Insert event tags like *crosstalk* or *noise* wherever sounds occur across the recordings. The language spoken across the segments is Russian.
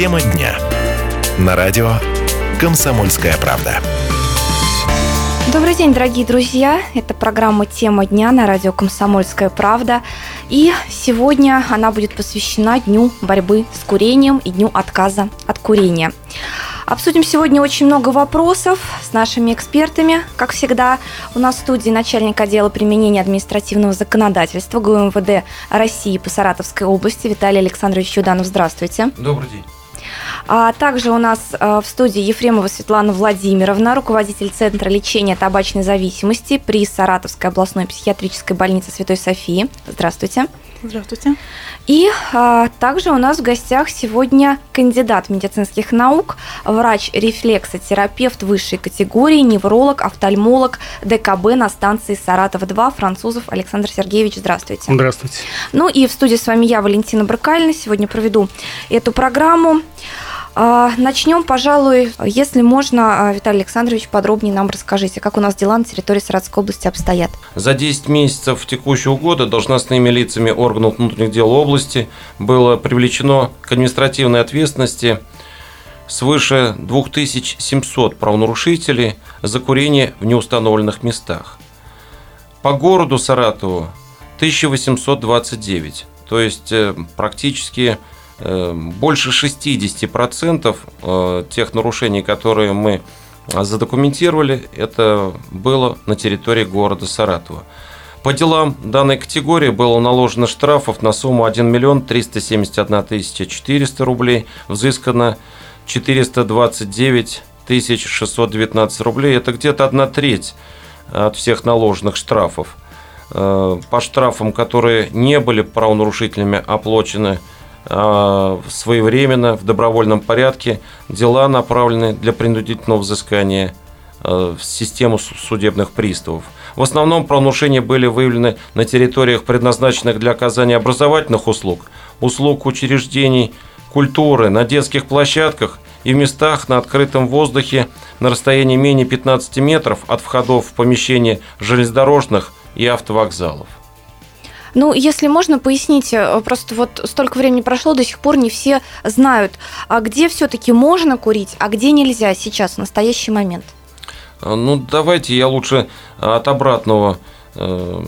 Тема дня. На радио «Комсомольская правда». Добрый день, дорогие друзья. Это программа «Тема дня» на радио «Комсомольская правда». И сегодня она будет посвящена Дню борьбы с курением и Дню отказа от курения. Обсудим сегодня очень много вопросов с нашими экспертами. Как всегда, у нас в студии начальник отдела применения административного законодательства ГУМВД России по Саратовской области Виталий Александрович Юданов. Здравствуйте. Добрый день. А также у нас э, в студии Ефремова Светлана Владимировна, руководитель Центра лечения табачной зависимости при Саратовской областной психиатрической больнице Святой Софии. Здравствуйте. Здравствуйте. И а, также у нас в гостях сегодня кандидат медицинских наук, врач-рефлексотерапевт высшей категории, невролог, офтальмолог ДКБ на станции Саратов-2, французов Александр Сергеевич. Здравствуйте. Здравствуйте. Ну и в студии с вами я, Валентина Брыкальна. Сегодня проведу эту программу. А, Начнем, пожалуй, если можно, а, Виталий Александрович, подробнее нам расскажите, как у нас дела на территории Саратовской области обстоят. За 10 месяцев текущего года должностными лицами органов внутренних дел области было привлечено к административной ответственности свыше 2700 правонарушителей за курение в неустановленных местах. По городу Саратову 1829, то есть э, практически больше 60% э, тех нарушений, которые мы задокументировали, это было на территории города Саратова. По делам данной категории было наложено штрафов на сумму 1 миллион 371 тысяча 400 рублей, взыскано 429 тысяч 619 рублей. Это где-то одна треть от всех наложенных штрафов. Э, по штрафам, которые не были правонарушителями оплачены э, своевременно, в добровольном порядке, дела направлены для принудительного взыскания э, в систему судебных приставов. В основном правонарушения были выявлены на территориях, предназначенных для оказания образовательных услуг, услуг учреждений культуры, на детских площадках и в местах на открытом воздухе на расстоянии менее 15 метров от входов в помещения железнодорожных и автовокзалов. Ну, если можно, поясните, просто вот столько времени прошло, до сих пор не все знают, а где все-таки можно курить, а где нельзя сейчас, в настоящий момент. Ну, давайте я лучше от обратного э,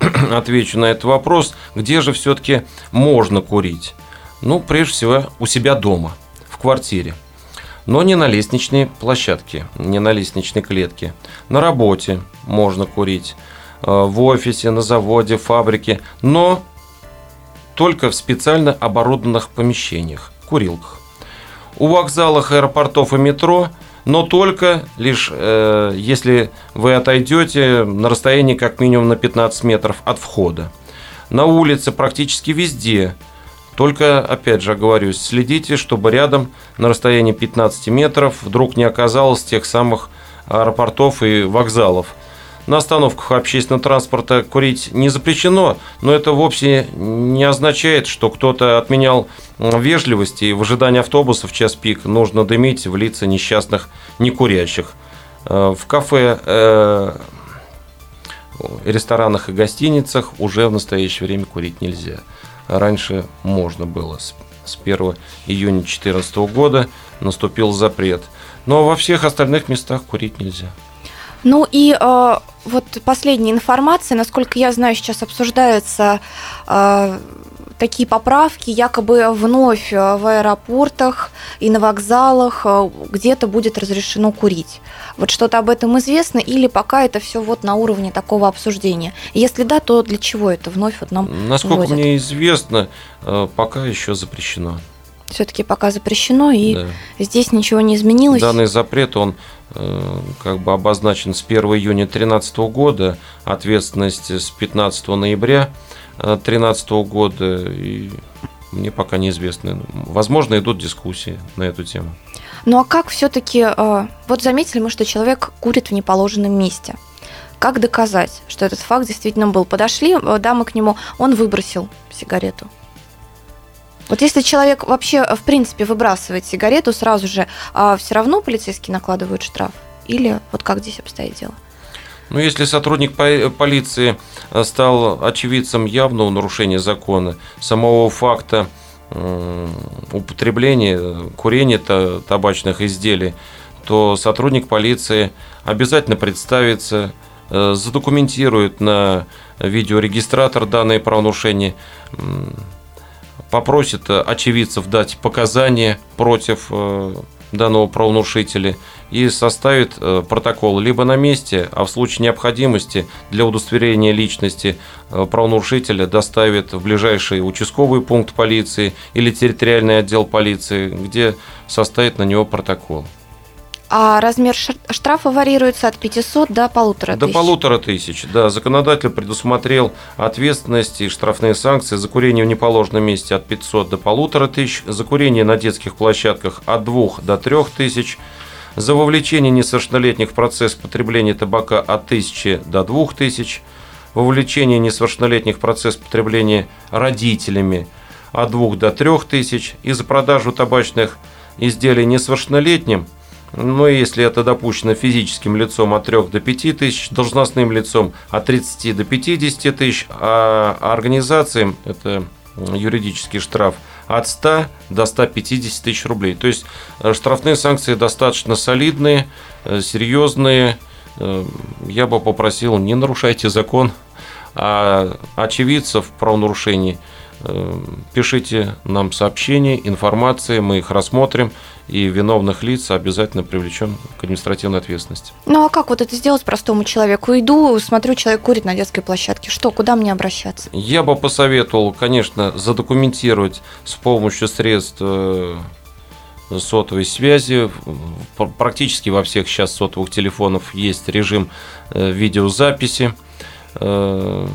*clears throat* отвечу на этот вопрос. Где же все-таки можно курить? Ну, прежде всего, у себя дома, в квартире. Но не на лестничной площадке, не на лестничной клетке. На работе можно курить, э, в офисе, на заводе, фабрике, но только в специально оборудованных помещениях, курилках. У вокзалов, аэропортов и метро – но только лишь э, если вы отойдете на расстоянии как минимум на 15 метров от входа. На улице практически везде. Только, опять же, оговорюсь, следите, чтобы рядом на расстоянии 15 метров вдруг не оказалось тех самых аэропортов и вокзалов – на остановках общественного транспорта курить не запрещено, но это вовсе не означает, что кто-то отменял вежливость и в ожидании автобуса в час пик нужно дымить в лица несчастных некурящих. Э, в кафе, э, ресторанах и гостиницах уже в настоящее время курить нельзя. Раньше можно было. С 1 июня 2014 года наступил запрет. Но во всех остальных местах курить нельзя. Ну и э, вот последняя информация, насколько я знаю, сейчас обсуждаются э, такие поправки, якобы вновь э, в аэропортах и на вокзалах э, где-то будет разрешено курить. Вот что-то об этом известно или пока это все вот на уровне такого обсуждения? Если да, то для чего это вновь вот нам Насколько вводят? мне известно, э, пока еще запрещено. Все-таки пока запрещено, и Да. здесь ничего не изменилось. Данный запрет, он как бы обозначен с 1 июня 2013 года, ответственность с 15 ноября 2013 года, и мне пока неизвестно. Возможно, идут дискуссии на эту тему. Ну а как все-таки, вот заметили мы, что человек курит в неположенном месте. Как доказать, что этот факт действительно был? Подошли, э, да, мы к нему, он выбросил сигарету. Вот если человек вообще, в принципе, выбрасывает сигарету, сразу же а все равно полицейские накладывают штраф? Или вот как здесь обстоит дело? Ну, если сотрудник по- полиции стал очевидцем явного нарушения закона, самого факта употребление, курение табачных изделий, то сотрудник полиции обязательно представится, э, задокументирует на видеорегистратор данные правонарушения, попросит очевидцев дать показания против э, данного правонарушителя и составит э, протокол либо на месте, а в случае необходимости для удостоверения личности э, правонарушителя доставит в ближайший участковый пункт полиции или территориальный отдел полиции, где составит на него протокол. А размер штрафа варьируется от 500 до полутора тысяч? До полутора тысяч, да. Законодатель предусмотрел ответственности и штрафные санкции за курение в неположенном месте от 500 до полутора тысяч, за курение на детских площадках от 2 до 3 тысяч, за вовлечение несовершеннолетних в процесс потребления табака от 1000 до 2000, вовлечение несовершеннолетних в процесс потребления родителями от 2 до 3000 и за продажу табачных изделий несовершеннолетним – но если это допущено физическим лицом от 3 до 5 тысяч, должностным лицом от 30 до 50 тысяч, а организациям это юридический штраф от 100 до 150 тысяч рублей. То есть э, штрафные санкции достаточно солидные, э, серьезные. Э, я бы попросил, не нарушайте закон, а очевидцев правонарушений пишите нам сообщения, информации, мы их рассмотрим и виновных лиц обязательно привлечем к административной ответственности. Ну а как вот это сделать простому человеку? Иду, смотрю, человек курит на детской площадке. Что, куда мне обращаться? Я бы посоветовал, конечно, задокументировать с помощью средств э, сотовой связи. Практически во всех сейчас сотовых телефонов есть режим э, видеозаписи э,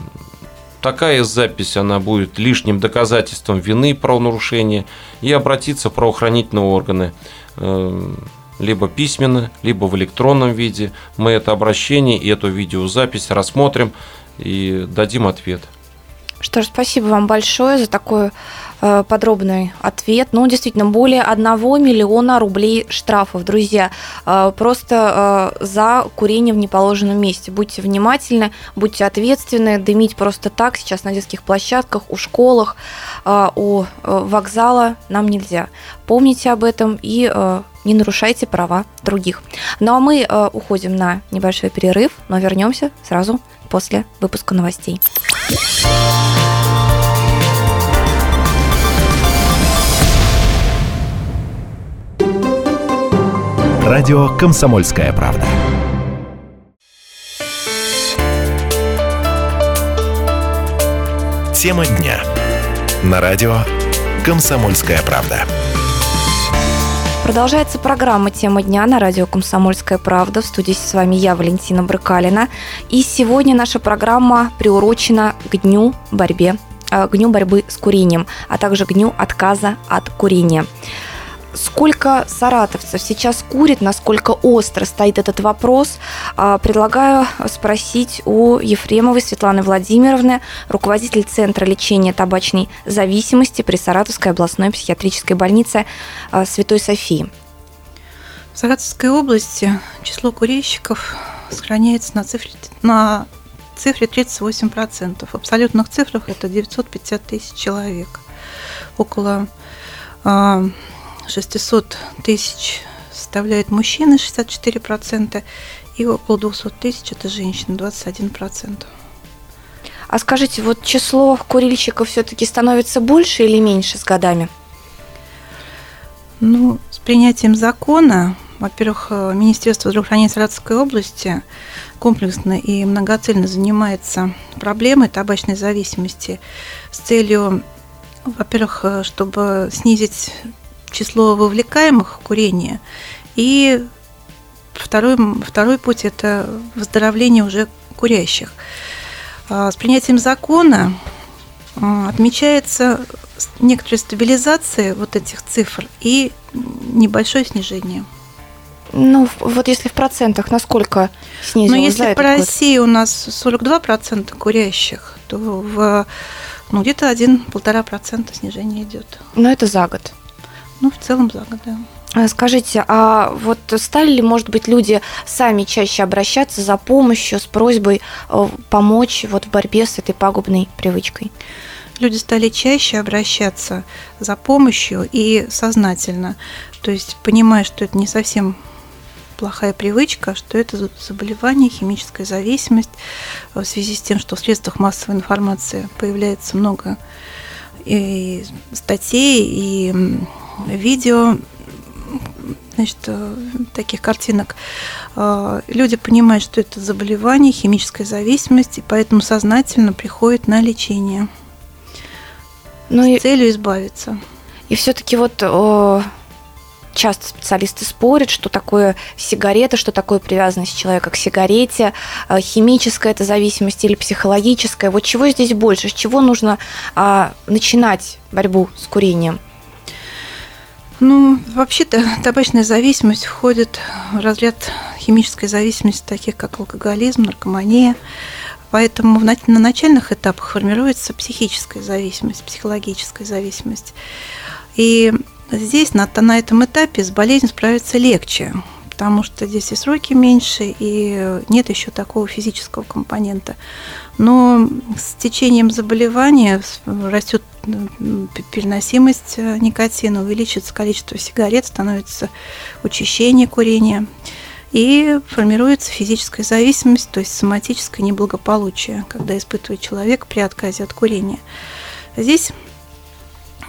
такая запись, она будет лишним доказательством вины правонарушения и обратиться в правоохранительные органы эм, либо письменно, либо в электронном виде. Мы это обращение и эту видеозапись рассмотрим и дадим ответ. Что ж, спасибо вам большое за такой э, подробный ответ. Ну, действительно, более 1 миллиона рублей штрафов, друзья, э, просто э, за курение в неположенном месте. Будьте внимательны, будьте ответственны. Дымить просто так сейчас на детских площадках, у школах, у вокзала нам нельзя. Помните об этом и не нарушайте права других. Ну а мы уходим на небольшой перерыв, но вернемся сразу после выпуска новостей. Радио «Комсомольская правда». Тема дня. На радио «Комсомольская правда». Продолжается программа «Тема дня» на радио «Комсомольская правда». В студии с вами я, Валентина Брыкалина. И сегодня наша программа приурочена к дню борьбе э, к дню борьбы с курением, а также к дню отказа от курения. Сколько саратовцев сейчас курит, насколько остро стоит этот вопрос, а, предлагаю спросить у Ефремовой Светланы Владимировны, руководитель Центра лечения табачной зависимости при Саратовской областной психиатрической больнице а, Святой Софии. В Саратовской области число курильщиков сохраняется на цифре, на цифре 38%. В абсолютных цифрах это 950 тысяч человек. Около а, 600 тысяч составляют мужчины 64%, и около 200 тысяч это женщины 21%. А скажите, вот число курильщиков все-таки становится больше или меньше с годами? Ну, с принятием закона, во-первых, Министерство здравоохранения Саратовской области комплексно и многоцельно занимается проблемой табачной зависимости с целью, во-первых, чтобы снизить число вовлекаемых в курение. И второй, второй путь – это выздоровление уже курящих. А, с принятием закона а, отмечается некоторая стабилизация вот этих цифр и небольшое снижение. Ну, вот если в процентах, насколько снизилось? Ну, если по России у нас 42% курящих, то в ну, где-то 1-1,5% снижение идет. Но это за год. Ну, в целом за год, да. А скажите, а вот стали ли, может быть, люди сами чаще обращаться за помощью с просьбой э, помочь вот в борьбе с этой пагубной привычкой? люди стали чаще обращаться за помощью и сознательно. То есть понимая, что это не совсем плохая привычка, что это заболевание, химическая зависимость в связи с тем, что в средствах массовой информации появляется много и статей, и видео, значит, э, таких картинок, э, люди понимают, что это заболевание, химическая зависимость, и поэтому сознательно приходят на лечение ну с и, целью избавиться. И все-таки вот о, часто специалисты спорят, что такое сигарета, что такое привязанность человека к сигарете, э, химическая это зависимость или психологическая. Вот чего здесь больше, с чего нужно а, начинать борьбу с курением? Ну, вообще-то табачная зависимость входит в разряд химической зависимости, таких как алкоголизм, наркомания. Поэтому на начальных этапах формируется психическая зависимость, психологическая зависимость. И здесь, на, на этом этапе, с болезнью справиться легче, потому что здесь и сроки меньше, и нет еще такого физического компонента. Но с течением заболевания растет переносимость э, никотина, увеличивается количество сигарет, становится учащение курения и формируется физическая зависимость, то есть соматическое неблагополучие, когда испытывает человек при отказе от курения. Здесь,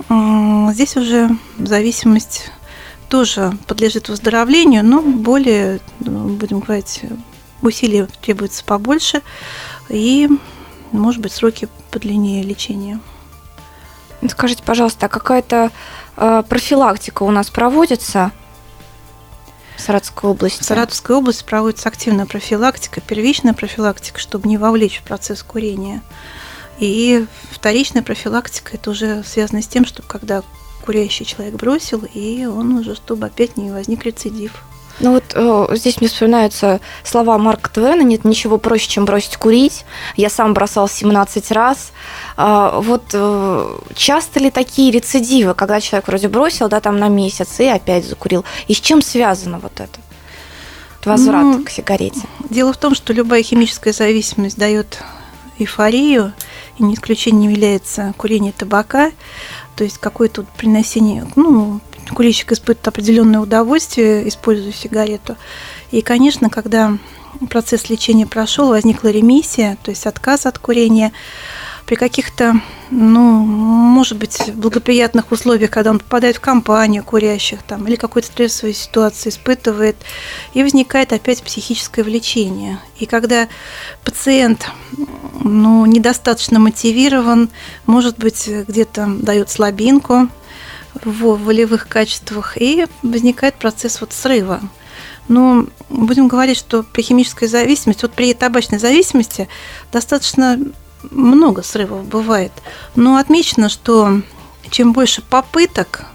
здесь уже зависимость тоже подлежит выздоровлению, но более, будем говорить, усилий требуется побольше, и, может быть, сроки подлиннее лечения. Скажите, пожалуйста, а какая-то э, профилактика у нас проводится в Саратовской области? В Саратовской области проводится активная профилактика, первичная профилактика, чтобы не вовлечь в процесс курения. И вторичная профилактика – это уже связано с тем, чтобы когда курящий человек бросил, и он уже, чтобы опять не возник рецидив. Ну вот э, здесь мне вспоминаются слова Марка Твена «Нет ничего проще, чем бросить курить». Я сам бросал 17 раз. Э, вот э, часто ли такие рецидивы, когда человек вроде бросил, да, там на месяц и опять закурил? И с чем связано вот это? Возврат ну, к сигарете. Дело в том, что любая химическая зависимость дает эйфорию, и не исключением является курение табака, то есть какое-то приносение, ну, курильщик испытывает определенное удовольствие, используя сигарету. И, конечно, когда процесс лечения прошел, возникла ремиссия, то есть отказ от курения, при каких-то, ну, может быть, благоприятных условиях, когда он попадает в компанию курящих там, или какой-то стрессовой ситуации испытывает, и возникает опять психическое влечение. И когда пациент ну, недостаточно мотивирован, может быть, где-то дает слабинку, в волевых качествах, и возникает процесс вот срыва. Но будем говорить, что при химической зависимости, вот при табачной зависимости достаточно много срывов бывает. Но отмечено, что чем больше попыток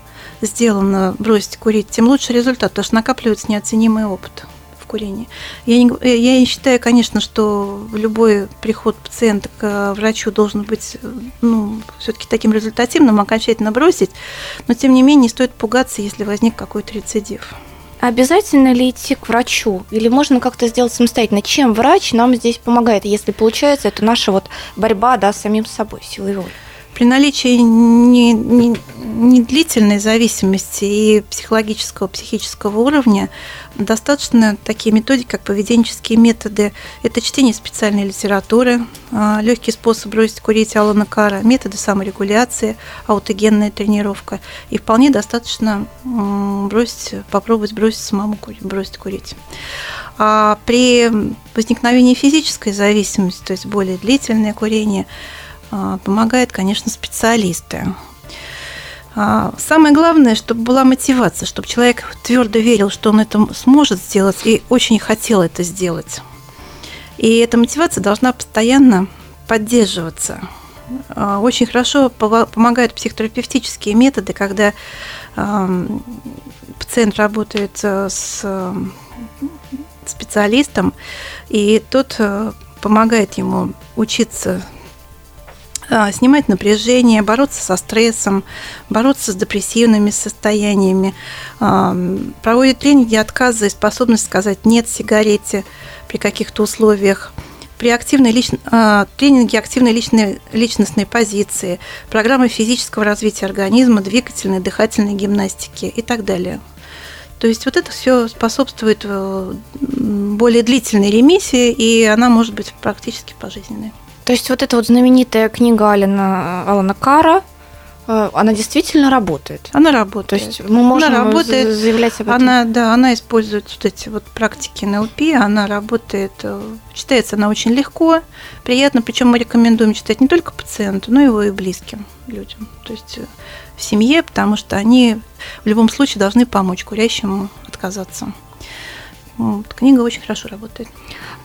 сделано бросить курить, тем лучше результат, потому что накапливается неоценимый опыт курения. Я не, я считаю, конечно, что любой приход пациента к врачу должен быть ну, все-таки таким результативным, окончательно бросить, но тем не менее не стоит пугаться, если возник какой-то рецидив. Обязательно ли идти к врачу? Или можно как-то сделать самостоятельно? Чем врач нам здесь помогает? Если получается, это наша вот борьба да, с самим собой, силой воли. При наличии не, не, не длительной зависимости и психологического, психического уровня достаточно такие методики, как поведенческие методы. Это чтение специальной литературы, а, легкий способ бросить курить Алана Кара, методы саморегуляции, аутогенная тренировка. И вполне достаточно бросить, попробовать бросить самому курить, бросить курить. А при возникновении физической зависимости, то есть более длительное курение, помогают, конечно, специалисты. А, самое главное, чтобы была мотивация, чтобы человек твердо верил, что он это сможет сделать и очень хотел это сделать. И эта мотивация должна постоянно поддерживаться. А, очень хорошо помогают психотерапевтические методы, когда пациент работает с специалистом, и тот э, помогает ему учиться а, снимать напряжение, бороться со стрессом, бороться с депрессивными состояниями, а, проводит тренинги отказа и способность сказать «нет» сигарете при каких-то условиях. при активной лич... э, тренинге активной личной, личностной позиции, программы физического развития организма, двигательной, дыхательной гимнастики и так далее. То есть вот это все способствует э, более длительной ремиссии, и она может быть практически пожизненной. То есть вот эта вот знаменитая книга Алина, Алана Кара, э, она действительно работает. Она работает. То есть мы можем она работает, заявлять об этом. Она, да, она использует вот эти вот практики НЛП, она работает, э, читается она очень легко, приятно, причем мы рекомендуем читать не только пациенту, но и его и близким людям. То есть э, в семье, потому что они в любом случае должны помочь курящему отказаться. Вот, книга очень хорошо работает.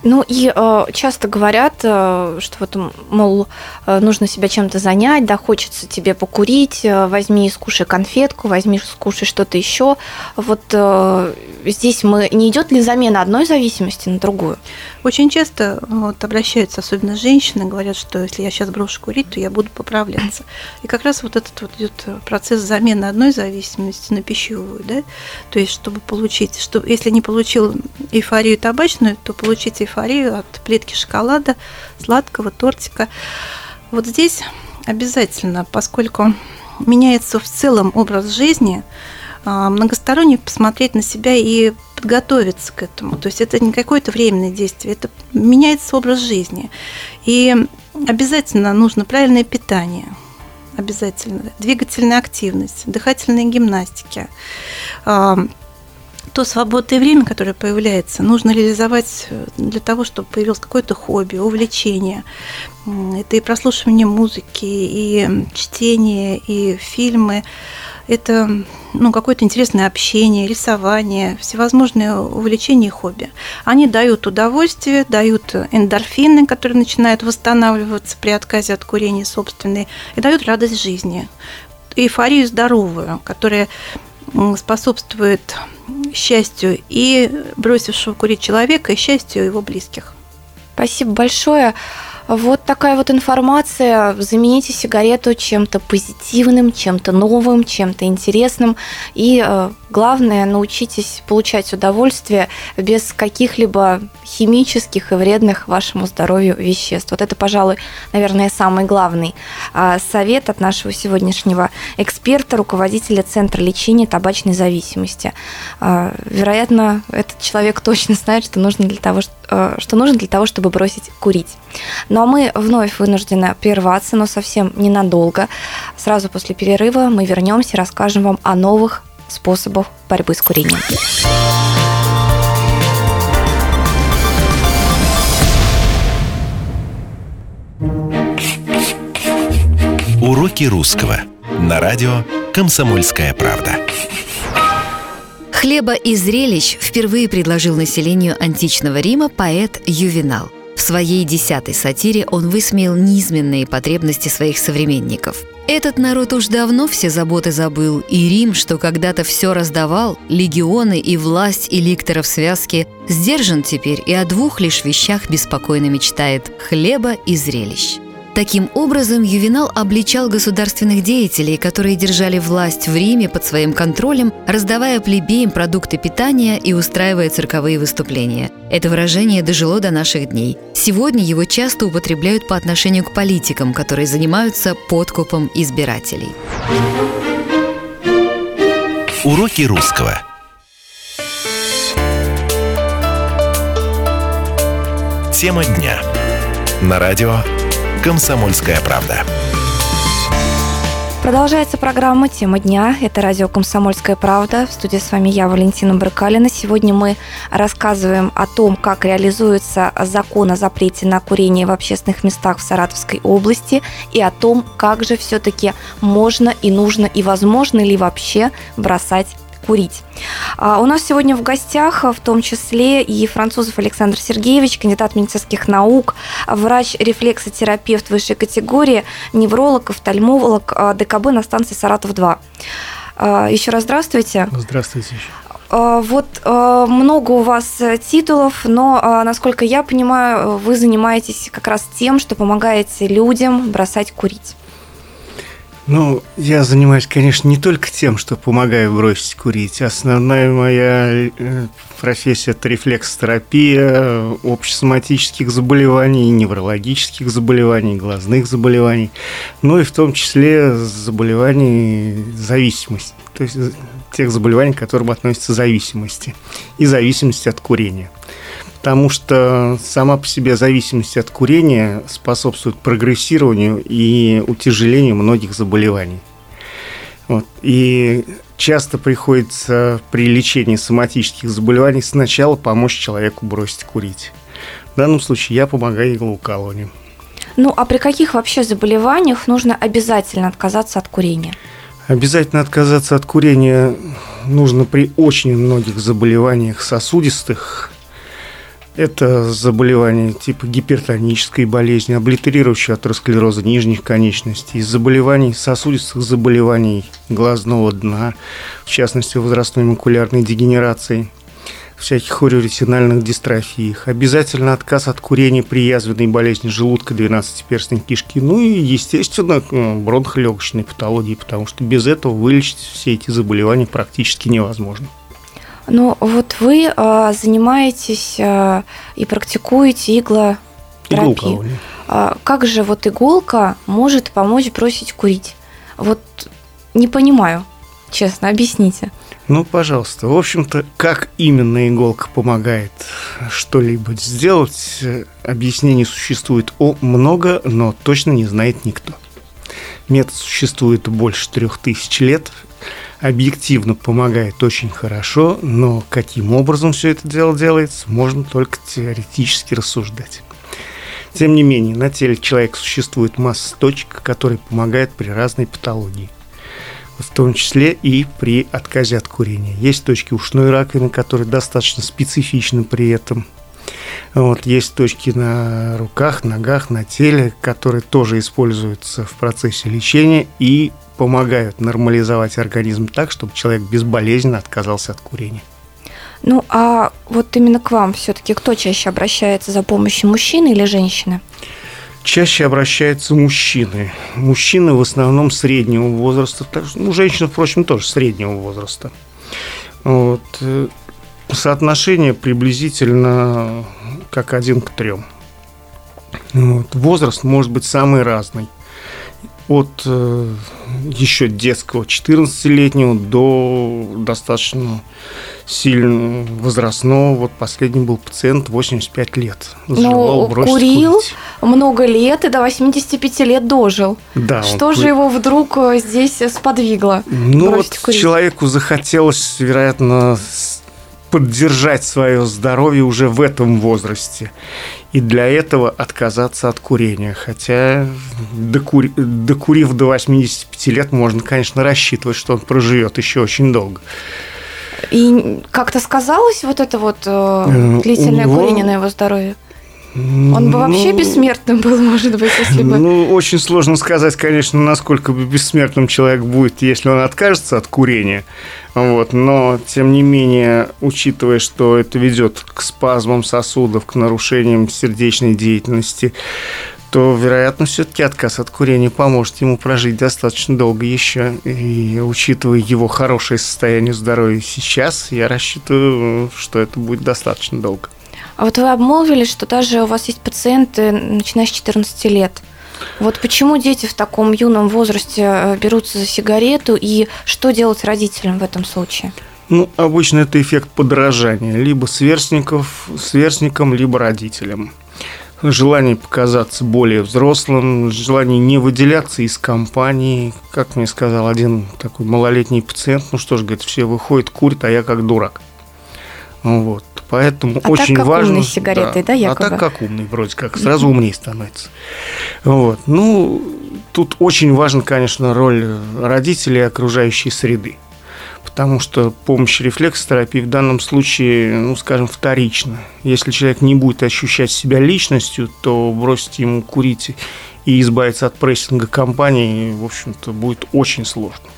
Ну и э, часто говорят, э, что вот, мол, э, нужно себя чем-то занять, да, хочется тебе покурить, э, возьми и скушай конфетку, возьми, скушай что-то еще. Вот э, здесь мы не идет ли замена одной зависимости на другую? Очень часто вот, обращаются, особенно женщины, говорят, что если я сейчас брошу курить, то я буду поправляться. И как раз вот этот вот идет процесс замены одной зависимости на пищевую, да, то есть чтобы получить, чтобы, если не получил эйфорию табачную, то получить эйфорию от плитки шоколада, сладкого тортика. Вот здесь обязательно, поскольку меняется в целом образ жизни, а, многосторонне посмотреть на себя и подготовиться к этому. То есть это не какое-то временное действие, это меняется образ жизни. И обязательно нужно правильное питание, обязательно двигательная активность, дыхательные гимнастики. То свободное время, которое появляется, нужно реализовать э, для того, чтобы появилось какое-то хобби, увлечение. Это и прослушивание музыки, и чтение, и фильмы это ну, какое-то интересное общение, рисование, всевозможные увлечения и хобби. Они дают удовольствие, дают эндорфины, которые начинают восстанавливаться при отказе от курения собственной, и дают радость жизни, эйфорию здоровую, которая способствует счастью и бросившего курить человека, и счастью его близких. Спасибо большое. Вот такая вот информация. Замените сигарету чем-то позитивным, чем-то новым, чем-то интересным. И э, главное, научитесь получать удовольствие без каких-либо химических и вредных вашему здоровью веществ. Вот это, пожалуй, наверное, самый главный э, совет от нашего сегодняшнего эксперта, руководителя Центра лечения табачной зависимости. Э, вероятно, этот человек точно знает, что нужно для того, что нужно для того, чтобы бросить курить. Ну а мы вновь вынуждены прерваться, но совсем ненадолго. Сразу после перерыва мы вернемся и расскажем вам о новых способах борьбы с курением. Уроки русского на радио «Комсомольская правда». Хлеба и зрелищ впервые предложил населению античного Рима поэт Ювенал. В своей десятой сатире он высмеял низменные потребности своих современников. Этот народ уж давно все заботы забыл, и Рим, что когда-то все раздавал, легионы и власть и ликтора в связке, сдержан теперь и о двух лишь вещах беспокойно мечтает – хлеба и зрелищ. Таким образом, Ювенал обличал государственных деятелей, которые держали власть в Риме под своим контролем, раздавая плебеям продукты питания и устраивая цирковые выступления. Это выражение дожило до наших дней. Сегодня его часто употребляют по отношению к политикам, которые занимаются подкупом избирателей. Уроки русского. Тема дня. На радио «Комсомольская правда». Продолжается программа «Тема дня». Это радио «Комсомольская правда». В студии с вами я, Валентина Брыкалина. Сегодня мы рассказываем о том, как реализуется закон о запрете на курение в общественных местах в Саратовской области и о том, как же все-таки можно и нужно и возможно ли вообще бросать курить. А у нас сегодня в гостях в том числе и французов Александр Сергеевич, кандидат медицинских наук, врач-рефлексотерапевт высшей категории, невролог, офтальмолог а, ДКБ на станции Саратов-2. А, Еще раз здравствуйте. Здравствуйте. Вот много у вас титулов, но, насколько я понимаю, вы занимаетесь как раз тем, что помогаете людям бросать курить. Ну, я занимаюсь, конечно, не только тем, что помогаю бросить курить. Основная моя э, профессия – это рефлексотерапия общесоматических заболеваний, неврологических заболеваний, глазных заболеваний, ну и в том числе заболеваний зависимости, то есть тех заболеваний, к которым относятся зависимости и зависимости от курения потому что сама по себе зависимость от курения способствует прогрессированию и утяжелению многих заболеваний. Вот. И часто приходится при лечении соматических заболеваний сначала помочь человеку бросить курить. В данном случае я помогаю иглоукалыванием. Ну, а при каких вообще заболеваниях нужно обязательно отказаться от курения? Обязательно отказаться от курения нужно при очень многих заболеваниях сосудистых, это заболевания типа гипертонической болезни, облитерирующей атеросклероза нижних конечностей, заболеваний, сосудистых заболеваний глазного дна, в частности, возрастной макулярной дегенерации, всяких хориоретинальных дистрофиях. Обязательно отказ от курения при язвенной болезни желудка, 12-перстной кишки, ну и, естественно, бронхолегочной патологии, потому что без этого вылечить все эти заболевания практически невозможно. Ну, вот вы э, занимаетесь э, и практикуете иглотерапию. А как же вот иголка может помочь бросить курить? Вот не понимаю, честно, объясните. Ну, пожалуйста. В общем-то, как именно иголка помогает что-либо сделать, объяснений существует о много, но точно не знает никто. Метод существует больше трех тысяч лет, объективно помогает очень хорошо, но каким образом все это дело делается, можно только теоретически рассуждать. Тем не менее, на теле человека существует масса точек, которые помогают при разной патологии. В том числе и при отказе от курения. Есть точки ушной раковины, которые достаточно специфичны при этом. Вот, есть точки на руках, ногах, на теле, которые тоже используются в процессе лечения и помогают нормализовать организм так, чтобы человек безболезненно отказался от курения. Ну, а вот именно к вам все-таки кто чаще обращается за помощью, мужчины или женщины? Чаще обращаются мужчины. Мужчины в основном среднего возраста, ну, женщины, впрочем, тоже среднего возраста. Вот. Э, соотношение приблизительно как один к трем. Вот. Возраст может быть самый разный от э, еще детского 14-летнего до достаточно сильно возрастного. Вот последний был пациент 85 лет. Ну, курил курить. много лет и до 85 лет дожил. Да. Что же кур... его вдруг э, здесь сподвигло? Ну вот курить? человеку захотелось, вероятно, поддержать свое здоровье уже в этом возрасте. И для этого отказаться от курения. Хотя, докури... докурив до 85 лет, можно, конечно, рассчитывать, что он проживет еще очень долго. И как-то сказалось вот это вот э, э длительное него... курение на его здоровье? Он бы вообще ну, бессмертным был, может быть, если бы... Ну, очень сложно сказать, конечно, насколько бессмертным человек будет, если он откажется от курения. Вот. Но, тем не менее, учитывая, что это ведет к спазмам сосудов, к нарушениям сердечной деятельности, то, вероятно, все-таки отказ от курения поможет ему прожить достаточно долго еще. И учитывая его хорошее состояние здоровья сейчас, я рассчитываю, что это будет достаточно долго. А вот вы обмолвились, что даже у вас есть пациенты, начиная с 14 лет. Вот почему дети в таком юном возрасте э, берутся за сигарету и что делать родителям в этом случае? Ну, обычно это эффект подражания. Либо сверстников, сверстникам, либо родителям. Желание показаться более взрослым, желание не выделяться из компании. Как мне сказал один такой малолетний пациент, ну что ж, говорит, все выходят, курят, а я как дурак. Вот. Поэтому а очень так как важно. Умный сигаретой, да, да якобы? А так как умный, вроде как, сразу умнее становится. Вот. Ну, тут очень важна, конечно, роль родителей и окружающей среды. Потому что помощь рефлексотерапии в данном случае, ну, скажем, вторична. Если человек не будет ощущать себя личностью, то бросить ему курить и избавиться от прессинга компании, в общем-то, будет очень сложно.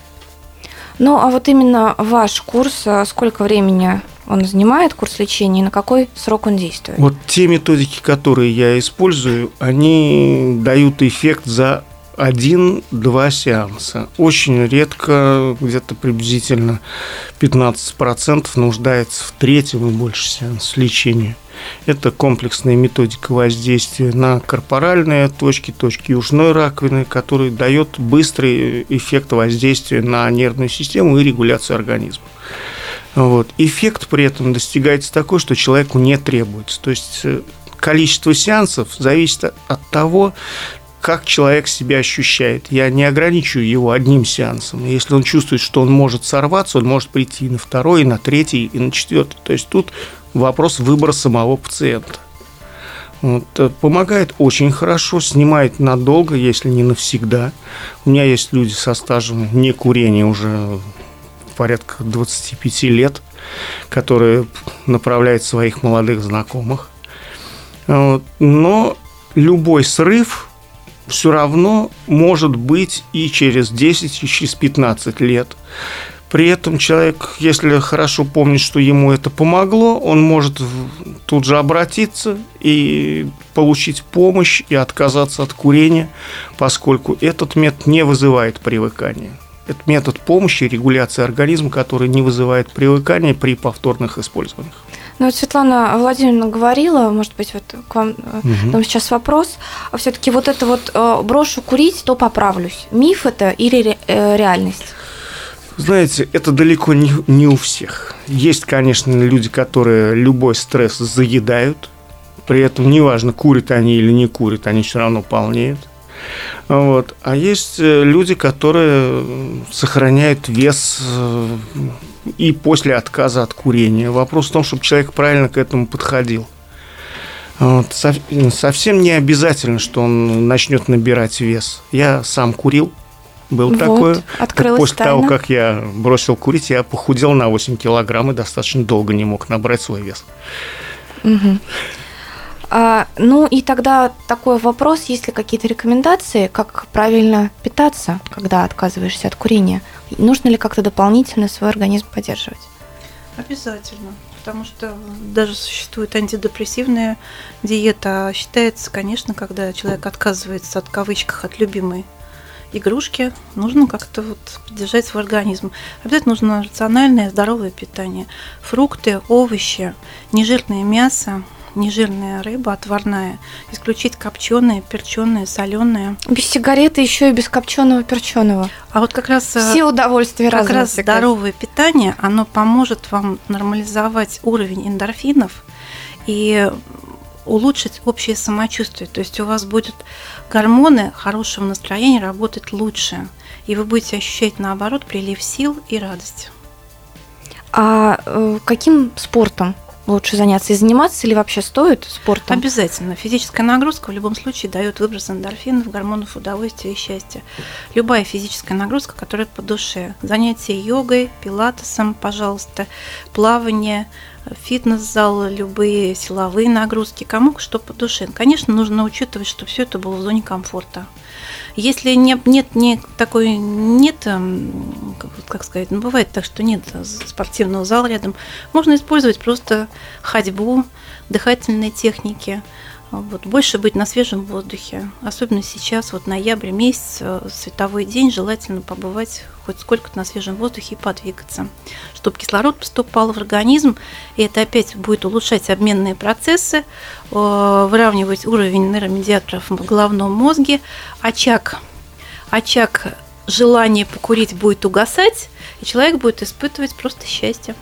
Ну, а вот именно ваш курс, а сколько времени он занимает курс лечения и на какой срок он действует? Вот те методики, которые я использую, они дают эффект за один-два сеанса. Очень редко, где-то приблизительно 15% нуждается в третьем и больше сеанс лечения. Это комплексная методика воздействия на корпоральные точки, точки южной раковины, который дает быстрый эффект воздействия на нервную систему и регуляцию организма. Вот. Эффект при этом достигается такой, что человеку не требуется. То есть э, количество сеансов зависит от того, как человек себя ощущает. Я не ограничиваю его одним сеансом. Если он чувствует, что он может сорваться, он может прийти и на второй, и на третий, и на четвертый. То есть тут вопрос выбора самого пациента. Вот, э, помогает очень хорошо, снимает надолго, если не навсегда. У меня есть люди со стажем не курения уже порядка 25 лет, которые направляют своих молодых знакомых. Но любой срыв все равно может быть и через 10, и через 15 лет. При этом человек, если хорошо помнит, что ему это помогло, он может тут же обратиться и получить помощь и отказаться от курения, поскольку этот метод не вызывает привыкания. Это метод помощи, регуляции организма, который не вызывает привыкания при повторных использованиях. Ну, вот Светлана Владимировна говорила, может быть, вот к вам угу. там сейчас вопрос, а все-таки вот это вот э, брошу курить, то поправлюсь. Миф это или ре, э, реальность? Знаете, это далеко не, не у всех. Есть, конечно, люди, которые любой стресс заедают, при этом неважно, курят они или не курят, они все равно полнеют. Вот. А есть э, люди, которые сохраняют вес э, и после отказа от курения. Вопрос в том, чтобы человек правильно к этому подходил. Вот. Совсем не обязательно, что он начнет набирать вес. Я сам курил, был вот, такое. После тайна. того, как я бросил курить, я похудел на 8 килограмм и достаточно долго не мог набрать свой вес. Угу. А, ну и тогда такой вопрос, есть ли какие-то рекомендации, как правильно питаться, когда отказываешься от курения? Нужно ли как-то дополнительно свой организм поддерживать? Обязательно, потому что даже существует антидепрессивная диета. Считается, конечно, когда человек отказывается от кавычках от любимой игрушки, нужно как-то вот поддержать свой организм. Обязательно нужно рациональное, здоровое питание. Фрукты, овощи, нежирное мясо, нежирная рыба, отварная, исключить копченые, перченые, соленые. Без сигареты еще и без копченого, перченого. А вот как раз э, все удовольствия как раз здоровое питание, оно поможет вам нормализовать уровень эндорфинов и улучшить общее самочувствие. То есть у вас будут гормоны хорошего настроения работать лучше, и вы будете ощущать наоборот прилив сил и радость. А э, каким спортом лучше заняться? И заниматься или вообще стоит спортом? Обязательно. Физическая нагрузка в любом случае дает выброс эндорфинов, гормонов удовольствия и счастья. Любая физическая нагрузка, которая по душе. Занятия йогой, пилатесом, пожалуйста, плавание, фитнес-зал, любые силовые нагрузки, кому что по душе. Конечно, нужно учитывать, что все это было в зоне комфорта. Если не, нет, не такой, нет, эм, как сказать, ну бывает так, что нет спортивного зала рядом, можно использовать просто ходьбу, дыхательные техники, вот, больше быть на свежем воздухе. Особенно сейчас, вот ноябрь месяц, э, световой день, желательно побывать хоть сколько-то на свежем воздухе и подвигаться, чтобы кислород поступал в организм, и это опять будет улучшать обменные процессы, э, выравнивать уровень нейромедиаторов в головном мозге, очаг, очаг желания покурить будет угасать, и человек будет испытывать просто счастье.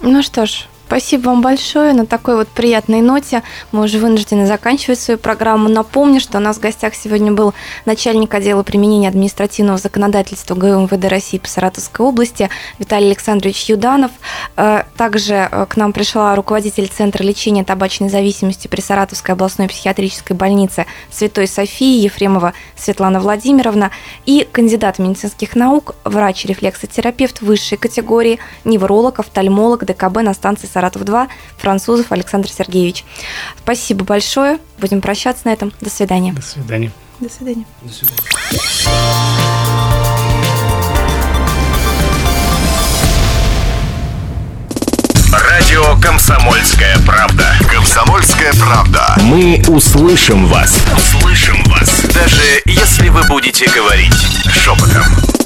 Ну что ж, Спасибо вам большое. На такой вот приятной ноте мы уже вынуждены заканчивать свою программу. Напомню, что у нас в гостях сегодня был начальник отдела применения административного законодательства ГУМВД России по Саратовской области Виталий Александрович Юданов. Э, также э, к нам пришла руководитель Центра лечения табачной зависимости при Саратовской областной психиатрической больнице Святой Софии Ефремова Светлана Владимировна и кандидат медицинских наук, врач-рефлексотерапевт высшей категории, невролог, офтальмолог ДКБ на станции Саратов-2, французов Александр Сергеевич. Спасибо большое. Будем прощаться на этом. До свидания. До свидания. До свидания. До свидания. Радио «Комсомольская правда». Комсомольская правда. Мы услышим вас. Услышим вас. Даже если вы будете говорить шепотом.